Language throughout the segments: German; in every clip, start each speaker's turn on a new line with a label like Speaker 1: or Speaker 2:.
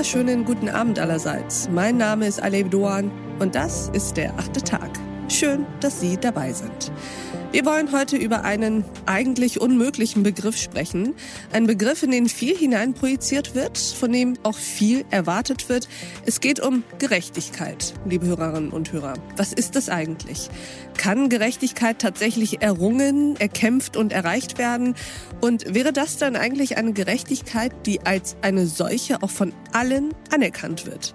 Speaker 1: wunderschönen guten Abend allerseits. Mein Name ist Aleb Doan und das ist der achte Tag. Schön, dass Sie dabei sind. Wir wollen heute über einen eigentlich unmöglichen Begriff sprechen. Ein Begriff, in den viel hineinprojiziert wird, von dem auch viel erwartet wird. Es geht um Gerechtigkeit, liebe Hörerinnen und Hörer. Was ist das eigentlich? Kann Gerechtigkeit tatsächlich errungen, erkämpft und erreicht werden? Und wäre das dann eigentlich eine Gerechtigkeit, die als eine solche auch von allen anerkannt wird?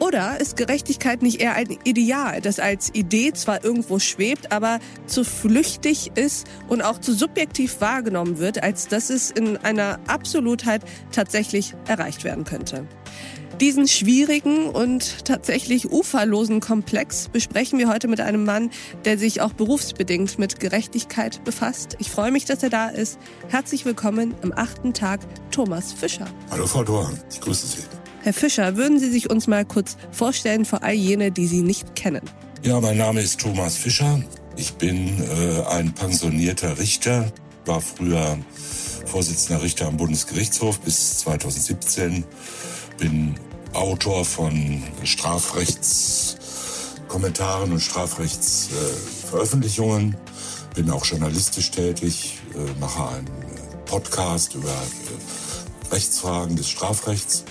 Speaker 1: Oder ist Gerechtigkeit nicht eher ein Ideal, das als Idee zwar irgendwo schwebt, aber zu flüchtig ist und auch zu subjektiv wahrgenommen wird, als dass es in einer Absolutheit tatsächlich erreicht werden könnte? Diesen schwierigen und tatsächlich uferlosen Komplex besprechen wir heute mit einem Mann, der sich auch berufsbedingt mit Gerechtigkeit befasst. Ich freue mich, dass er da ist. Herzlich willkommen am achten Tag, Thomas Fischer.
Speaker 2: Hallo Frau Dorn, ich grüße Sie.
Speaker 1: Herr Fischer, würden Sie sich uns mal kurz vorstellen für all jene, die Sie nicht kennen?
Speaker 2: Ja, mein Name ist Thomas Fischer. Ich bin äh, ein pensionierter Richter, war früher Vorsitzender Richter am Bundesgerichtshof bis 2017, bin Autor von Strafrechtskommentaren und Strafrechtsveröffentlichungen, äh, bin auch journalistisch tätig, äh, mache einen Podcast über äh, Rechtsfragen des Strafrechts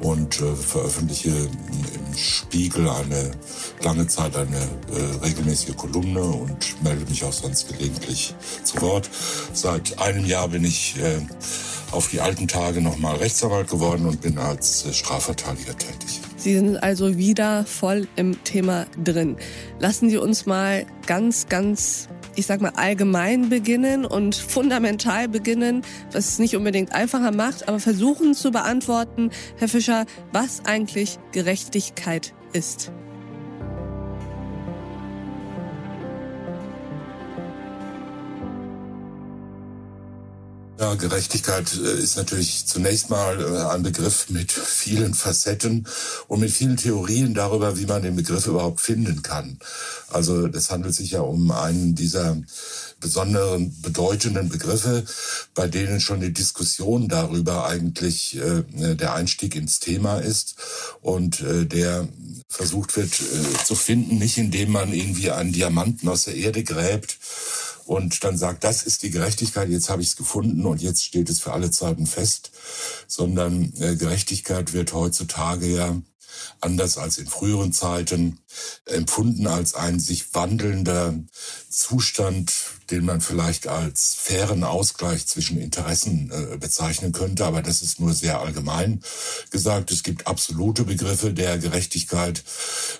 Speaker 2: und äh, veröffentliche im Spiegel eine lange Zeit eine äh, regelmäßige Kolumne und melde mich auch sonst gelegentlich zu Wort. Seit einem Jahr bin ich äh, auf die alten Tage nochmal Rechtsanwalt geworden und bin als äh, Strafverteidiger tätig.
Speaker 1: Sie sind also wieder voll im Thema drin. Lassen Sie uns mal ganz, ganz ich sag mal, allgemein beginnen und fundamental beginnen, was es nicht unbedingt einfacher macht, aber versuchen zu beantworten, Herr Fischer, was eigentlich Gerechtigkeit ist.
Speaker 2: Ja, Gerechtigkeit äh, ist natürlich zunächst mal äh, ein Begriff mit vielen Facetten und mit vielen Theorien darüber, wie man den Begriff überhaupt finden kann. Also es handelt sich ja um einen dieser besonderen bedeutenden Begriffe, bei denen schon die Diskussion darüber eigentlich äh, der Einstieg ins Thema ist und der versucht wird zu finden, nicht indem man irgendwie einen Diamanten aus der Erde gräbt und dann sagt, das ist die Gerechtigkeit, jetzt habe ich es gefunden und jetzt steht es für alle Zeiten fest, sondern äh, Gerechtigkeit wird heutzutage ja anders als in früheren Zeiten empfunden als ein sich wandelnder Zustand, den man vielleicht als fairen Ausgleich zwischen Interessen äh, bezeichnen könnte. Aber das ist nur sehr allgemein gesagt. Es gibt absolute Begriffe der Gerechtigkeit,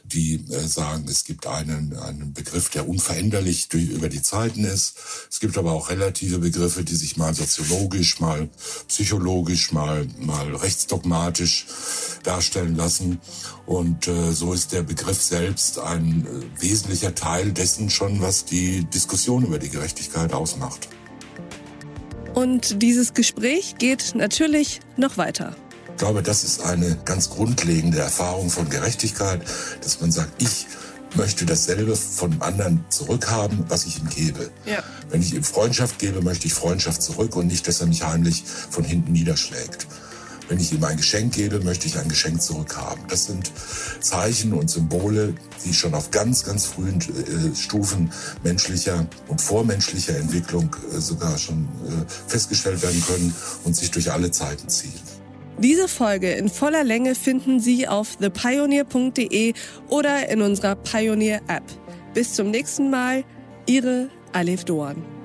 Speaker 2: die äh, sagen, es gibt einen, einen Begriff, der unveränderlich durch, über die Zeiten ist. Es gibt aber auch relative Begriffe, die sich mal soziologisch, mal psychologisch, mal, mal rechtsdogmatisch darstellen lassen. Und äh, so ist der Begriff selbst ein äh, wesentlicher Teil dessen schon, was die Diskussion über die Gerechtigkeit ausmacht.
Speaker 1: Und dieses Gespräch geht natürlich noch weiter.
Speaker 2: Ich glaube, das ist eine ganz grundlegende Erfahrung von Gerechtigkeit, dass man sagt, ich möchte dasselbe von anderen zurückhaben, was ich ihm gebe. Ja. Wenn ich ihm Freundschaft gebe, möchte ich Freundschaft zurück und nicht, dass er mich heimlich von hinten niederschlägt. Wenn ich ihm ein Geschenk gebe, möchte ich ein Geschenk zurückhaben. Das sind Zeichen und Symbole, die schon auf ganz, ganz frühen äh, Stufen menschlicher und vormenschlicher Entwicklung äh, sogar schon äh, festgestellt werden können und sich durch alle Zeiten ziehen.
Speaker 1: Diese Folge in voller Länge finden Sie auf thepioneer.de oder in unserer Pioneer App. Bis zum nächsten Mal, Ihre Alef Doan.